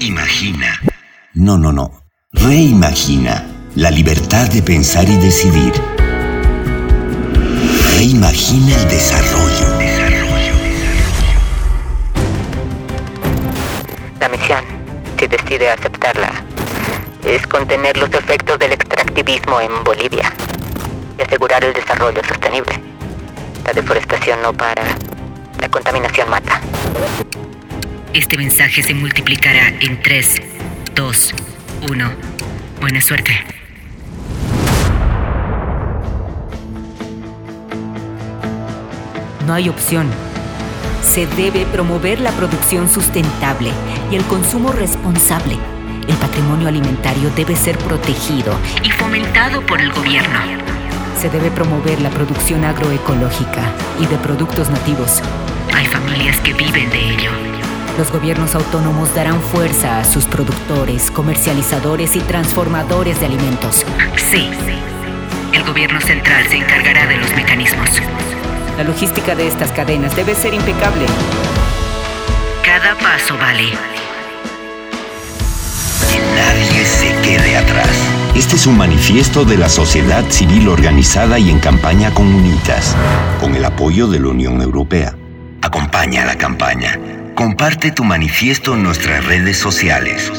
Imagina. No, no, no. Reimagina la libertad de pensar y decidir. Reimagina el desarrollo. Desarrollo, La misión, si decide aceptarla, es contener los efectos del extractivismo en Bolivia y asegurar el desarrollo sostenible. La deforestación no para, la contaminación mata. Este mensaje se multiplicará en 3, 2, 1. Buena suerte. No hay opción. Se debe promover la producción sustentable y el consumo responsable. El patrimonio alimentario debe ser protegido y fomentado por el gobierno. Se debe promover la producción agroecológica y de productos nativos. Hay familias que viven de ello. Los gobiernos autónomos darán fuerza a sus productores, comercializadores y transformadores de alimentos. Sí. El gobierno central se encargará de los mecanismos. La logística de estas cadenas debe ser impecable. Cada paso vale. Que nadie se quede atrás. Este es un manifiesto de la sociedad civil organizada y en campaña con UNITAS, con el apoyo de la Unión Europea. Acompaña la campaña. Comparte tu manifiesto en nuestras redes sociales.